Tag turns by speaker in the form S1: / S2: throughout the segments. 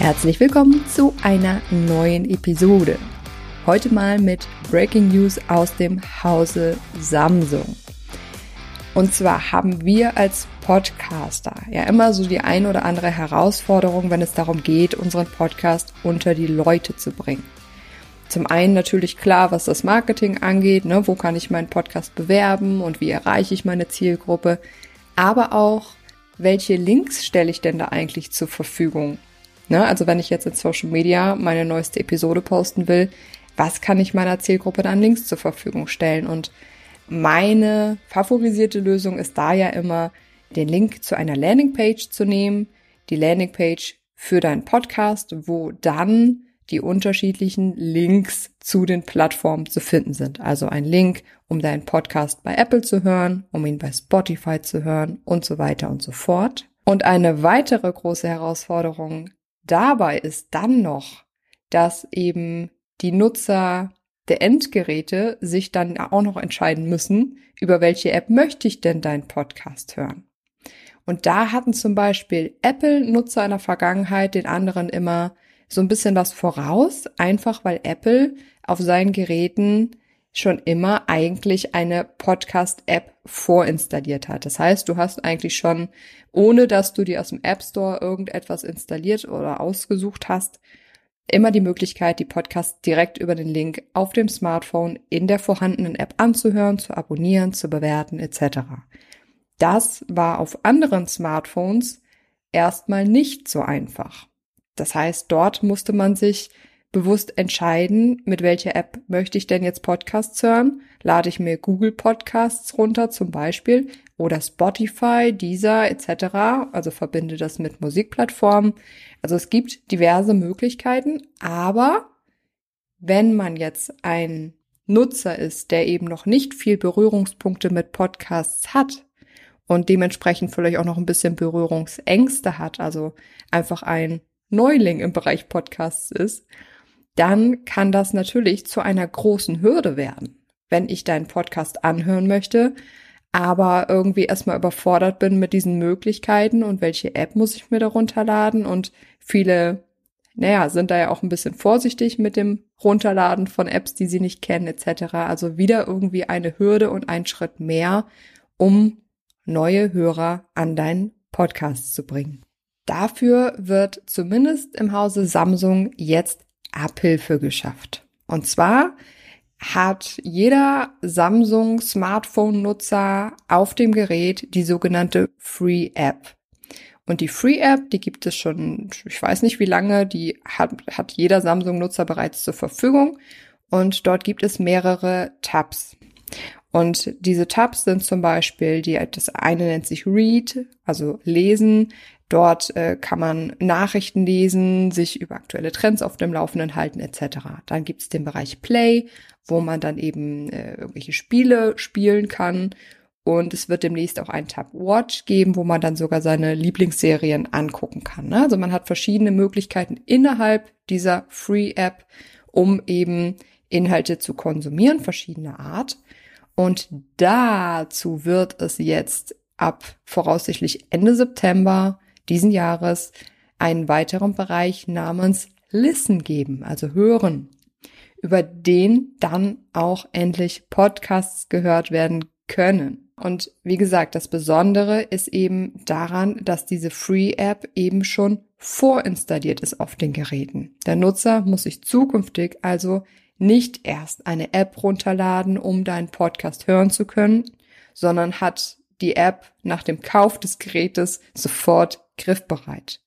S1: Herzlich willkommen zu einer neuen Episode. Heute mal mit Breaking News aus dem Hause Samsung. Und zwar haben wir als Podcaster ja immer so die ein oder andere Herausforderung, wenn es darum geht, unseren Podcast unter die Leute zu bringen. Zum einen natürlich klar, was das Marketing angeht, ne, wo kann ich meinen Podcast bewerben und wie erreiche ich meine Zielgruppe, aber auch, welche Links stelle ich denn da eigentlich zur Verfügung? Ne? Also wenn ich jetzt in Social Media meine neueste Episode posten will, was kann ich meiner Zielgruppe dann Links zur Verfügung stellen? Und meine favorisierte Lösung ist da ja immer, den Link zu einer Landingpage zu nehmen, die Landingpage für deinen Podcast, wo dann die unterschiedlichen Links zu den Plattformen zu finden sind. Also ein Link, um deinen Podcast bei Apple zu hören, um ihn bei Spotify zu hören und so weiter und so fort. Und eine weitere große Herausforderung dabei ist dann noch, dass eben die Nutzer der Endgeräte sich dann auch noch entscheiden müssen, über welche App möchte ich denn deinen Podcast hören. Und da hatten zum Beispiel Apple-Nutzer in der Vergangenheit den anderen immer so ein bisschen was voraus, einfach weil Apple auf seinen Geräten schon immer eigentlich eine Podcast-App vorinstalliert hat. Das heißt, du hast eigentlich schon, ohne dass du dir aus dem App Store irgendetwas installiert oder ausgesucht hast, immer die Möglichkeit, die Podcasts direkt über den Link auf dem Smartphone in der vorhandenen App anzuhören, zu abonnieren, zu bewerten etc. Das war auf anderen Smartphones erstmal nicht so einfach. Das heißt, dort musste man sich bewusst entscheiden, mit welcher App möchte ich denn jetzt Podcasts hören. Lade ich mir Google Podcasts runter zum Beispiel oder Spotify, Deezer etc. Also verbinde das mit Musikplattformen. Also es gibt diverse Möglichkeiten, aber wenn man jetzt ein Nutzer ist, der eben noch nicht viel Berührungspunkte mit Podcasts hat und dementsprechend vielleicht auch noch ein bisschen Berührungsängste hat, also einfach ein Neuling im Bereich Podcasts ist, dann kann das natürlich zu einer großen Hürde werden, wenn ich deinen Podcast anhören möchte, aber irgendwie erstmal überfordert bin mit diesen Möglichkeiten und welche App muss ich mir darunter laden und viele, naja, sind da ja auch ein bisschen vorsichtig mit dem Runterladen von Apps, die sie nicht kennen etc. Also wieder irgendwie eine Hürde und ein Schritt mehr, um neue Hörer an deinen Podcast zu bringen. Dafür wird zumindest im Hause Samsung jetzt Abhilfe geschafft. Und zwar hat jeder Samsung Smartphone-Nutzer auf dem Gerät die sogenannte Free App. Und die Free App, die gibt es schon, ich weiß nicht wie lange, die hat, hat jeder Samsung-Nutzer bereits zur Verfügung. Und dort gibt es mehrere Tabs. Und diese Tabs sind zum Beispiel, die, das eine nennt sich Read, also lesen. Dort äh, kann man Nachrichten lesen, sich über aktuelle Trends auf dem Laufenden halten etc. Dann gibt es den Bereich Play, wo man dann eben äh, irgendwelche Spiele spielen kann. Und es wird demnächst auch einen Tab Watch geben, wo man dann sogar seine Lieblingsserien angucken kann. Ne? Also man hat verschiedene Möglichkeiten innerhalb dieser Free App, um eben Inhalte zu konsumieren, verschiedener Art. Und dazu wird es jetzt ab voraussichtlich Ende September diesen Jahres einen weiteren Bereich namens Listen geben, also hören, über den dann auch endlich Podcasts gehört werden können. Und wie gesagt, das Besondere ist eben daran, dass diese Free App eben schon vorinstalliert ist auf den Geräten. Der Nutzer muss sich zukünftig also nicht erst eine App runterladen, um deinen Podcast hören zu können, sondern hat die App nach dem Kauf des Gerätes sofort griffbereit.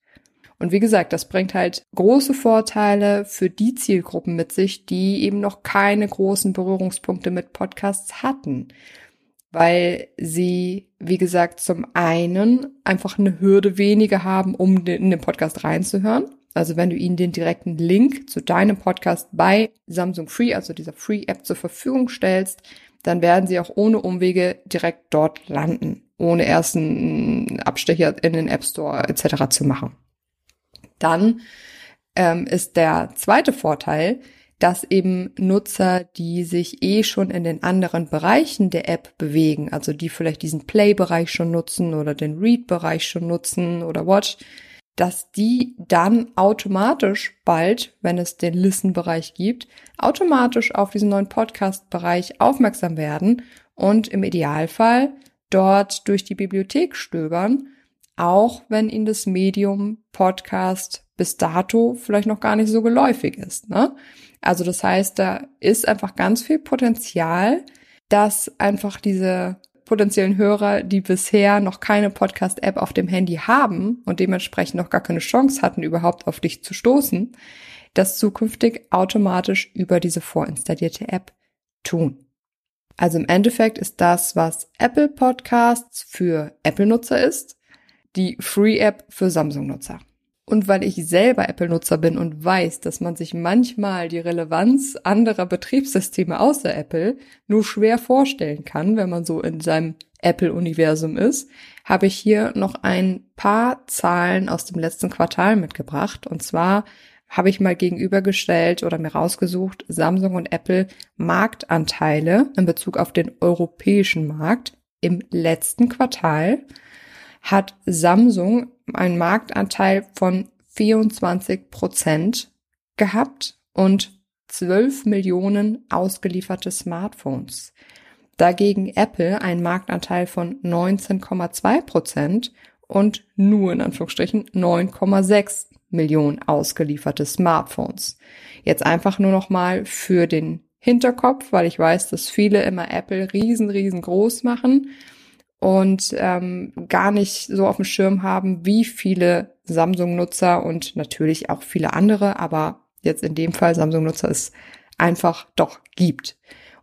S1: Und wie gesagt, das bringt halt große Vorteile für die Zielgruppen mit sich, die eben noch keine großen Berührungspunkte mit Podcasts hatten, weil sie, wie gesagt, zum einen einfach eine Hürde weniger haben, um in den Podcast reinzuhören. Also wenn du ihnen den direkten Link zu deinem Podcast bei Samsung Free, also dieser Free App zur Verfügung stellst, dann werden sie auch ohne Umwege direkt dort landen, ohne erst einen Abstecher in den App Store etc. zu machen. Dann ähm, ist der zweite Vorteil, dass eben Nutzer, die sich eh schon in den anderen Bereichen der App bewegen, also die vielleicht diesen Play-Bereich schon nutzen oder den Read-Bereich schon nutzen oder Watch, dass die dann automatisch bald, wenn es den Listen-Bereich gibt, automatisch auf diesen neuen Podcast-Bereich aufmerksam werden und im Idealfall dort durch die Bibliothek stöbern, auch wenn ihnen das Medium Podcast bis dato vielleicht noch gar nicht so geläufig ist. Ne? Also das heißt, da ist einfach ganz viel Potenzial, dass einfach diese potenziellen Hörer, die bisher noch keine Podcast-App auf dem Handy haben und dementsprechend noch gar keine Chance hatten, überhaupt auf dich zu stoßen, das zukünftig automatisch über diese vorinstallierte App tun. Also im Endeffekt ist das, was Apple Podcasts für Apple-Nutzer ist, die Free App für Samsung-Nutzer. Und weil ich selber Apple-Nutzer bin und weiß, dass man sich manchmal die Relevanz anderer Betriebssysteme außer Apple nur schwer vorstellen kann, wenn man so in seinem Apple-Universum ist, habe ich hier noch ein paar Zahlen aus dem letzten Quartal mitgebracht. Und zwar habe ich mal gegenübergestellt oder mir rausgesucht, Samsung und Apple Marktanteile in Bezug auf den europäischen Markt im letzten Quartal hat Samsung einen Marktanteil von 24 Prozent gehabt und 12 Millionen ausgelieferte Smartphones. Dagegen Apple einen Marktanteil von 19,2 Prozent und nur in Anführungsstrichen 9,6 Millionen ausgelieferte Smartphones. Jetzt einfach nur noch mal für den Hinterkopf, weil ich weiß, dass viele immer Apple riesen, riesengroß machen und ähm, gar nicht so auf dem Schirm haben, wie viele Samsung-Nutzer und natürlich auch viele andere, aber jetzt in dem Fall Samsung-Nutzer es einfach doch gibt.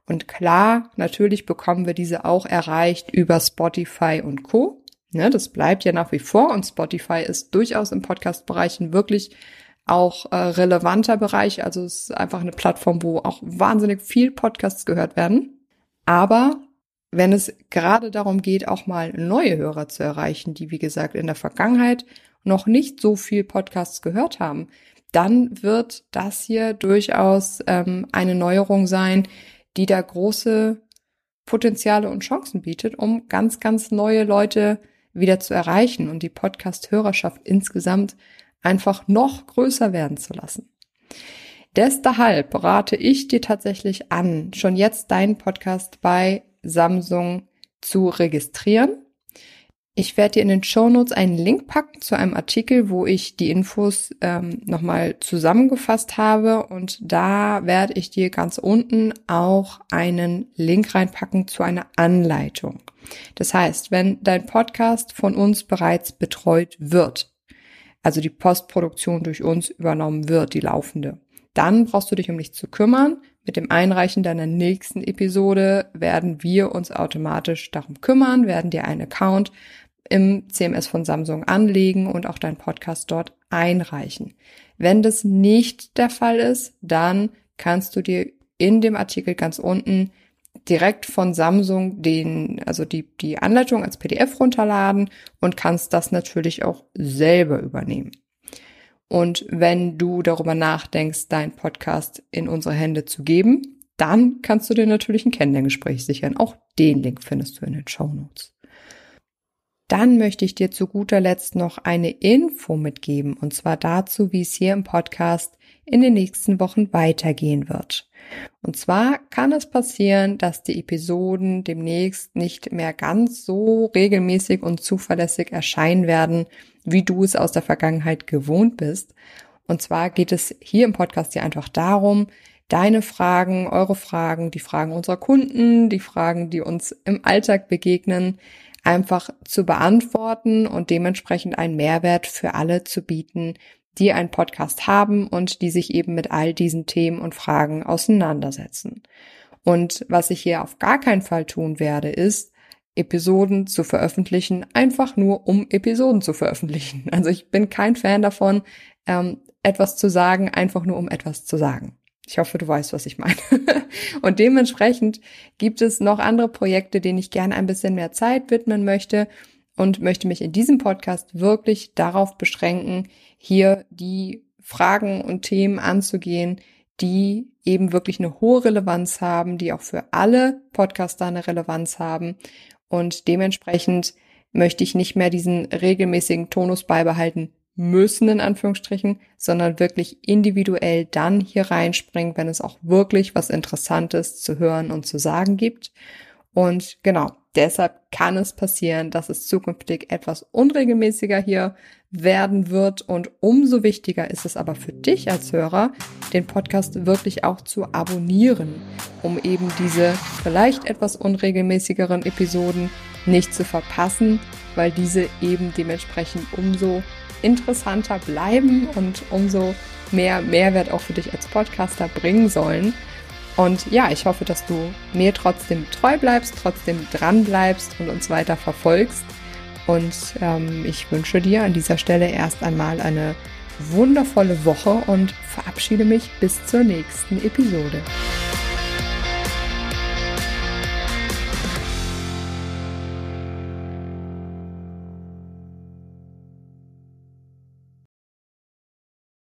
S1: Und klar, natürlich bekommen wir diese auch erreicht über Spotify und Co. Ne, das bleibt ja nach wie vor und Spotify ist durchaus im Podcast-Bereich ein wirklich auch äh, relevanter Bereich. Also es ist einfach eine Plattform, wo auch wahnsinnig viel Podcasts gehört werden. Aber wenn es gerade darum geht, auch mal neue Hörer zu erreichen, die, wie gesagt, in der Vergangenheit noch nicht so viel Podcasts gehört haben, dann wird das hier durchaus ähm, eine Neuerung sein, die da große Potenziale und Chancen bietet, um ganz, ganz neue Leute wieder zu erreichen und die Podcast-Hörerschaft insgesamt einfach noch größer werden zu lassen. Deshalb berate ich dir tatsächlich an, schon jetzt deinen Podcast bei Samsung zu registrieren. Ich werde dir in den Show Notes einen Link packen zu einem Artikel, wo ich die Infos ähm, nochmal zusammengefasst habe und da werde ich dir ganz unten auch einen Link reinpacken zu einer Anleitung. Das heißt, wenn dein Podcast von uns bereits betreut wird, also die Postproduktion durch uns übernommen wird, die laufende, dann brauchst du dich um nichts zu kümmern. Mit dem Einreichen deiner nächsten Episode werden wir uns automatisch darum kümmern, werden dir einen Account im CMS von Samsung anlegen und auch deinen Podcast dort einreichen. Wenn das nicht der Fall ist, dann kannst du dir in dem Artikel ganz unten direkt von Samsung den, also die, die Anleitung als PDF runterladen und kannst das natürlich auch selber übernehmen. Und wenn du darüber nachdenkst, deinen Podcast in unsere Hände zu geben, dann kannst du dir natürlich ein Kennenlerngespräch sichern. Auch den Link findest du in den Show Notes. Dann möchte ich dir zu guter Letzt noch eine Info mitgeben, und zwar dazu, wie es hier im Podcast in den nächsten Wochen weitergehen wird. Und zwar kann es passieren, dass die Episoden demnächst nicht mehr ganz so regelmäßig und zuverlässig erscheinen werden, wie du es aus der Vergangenheit gewohnt bist. Und zwar geht es hier im Podcast ja einfach darum, deine Fragen, eure Fragen, die Fragen unserer Kunden, die Fragen, die uns im Alltag begegnen, einfach zu beantworten und dementsprechend einen Mehrwert für alle zu bieten, die einen Podcast haben und die sich eben mit all diesen Themen und Fragen auseinandersetzen. Und was ich hier auf gar keinen Fall tun werde, ist, Episoden zu veröffentlichen, einfach nur um Episoden zu veröffentlichen. Also ich bin kein Fan davon, ähm, etwas zu sagen, einfach nur um etwas zu sagen. Ich hoffe, du weißt, was ich meine. und dementsprechend gibt es noch andere Projekte, denen ich gerne ein bisschen mehr Zeit widmen möchte. und möchte mich in diesem Podcast wirklich darauf beschränken, hier die Fragen und Themen anzugehen, die eben wirklich eine hohe Relevanz haben, die auch für alle Podcaster eine Relevanz haben. Und dementsprechend möchte ich nicht mehr diesen regelmäßigen Tonus beibehalten müssen, in Anführungsstrichen, sondern wirklich individuell dann hier reinspringen, wenn es auch wirklich was Interessantes zu hören und zu sagen gibt. Und genau, deshalb kann es passieren, dass es zukünftig etwas unregelmäßiger hier werden wird. Und umso wichtiger ist es aber für dich als Hörer, den Podcast wirklich auch zu abonnieren, um eben diese vielleicht etwas unregelmäßigeren Episoden nicht zu verpassen, weil diese eben dementsprechend umso interessanter bleiben und umso mehr Mehrwert auch für dich als Podcaster bringen sollen. Und ja, ich hoffe, dass du mir trotzdem treu bleibst, trotzdem dran bleibst und uns weiter verfolgst. Und ähm, ich wünsche dir an dieser Stelle erst einmal eine wundervolle Woche und verabschiede mich bis zur nächsten Episode.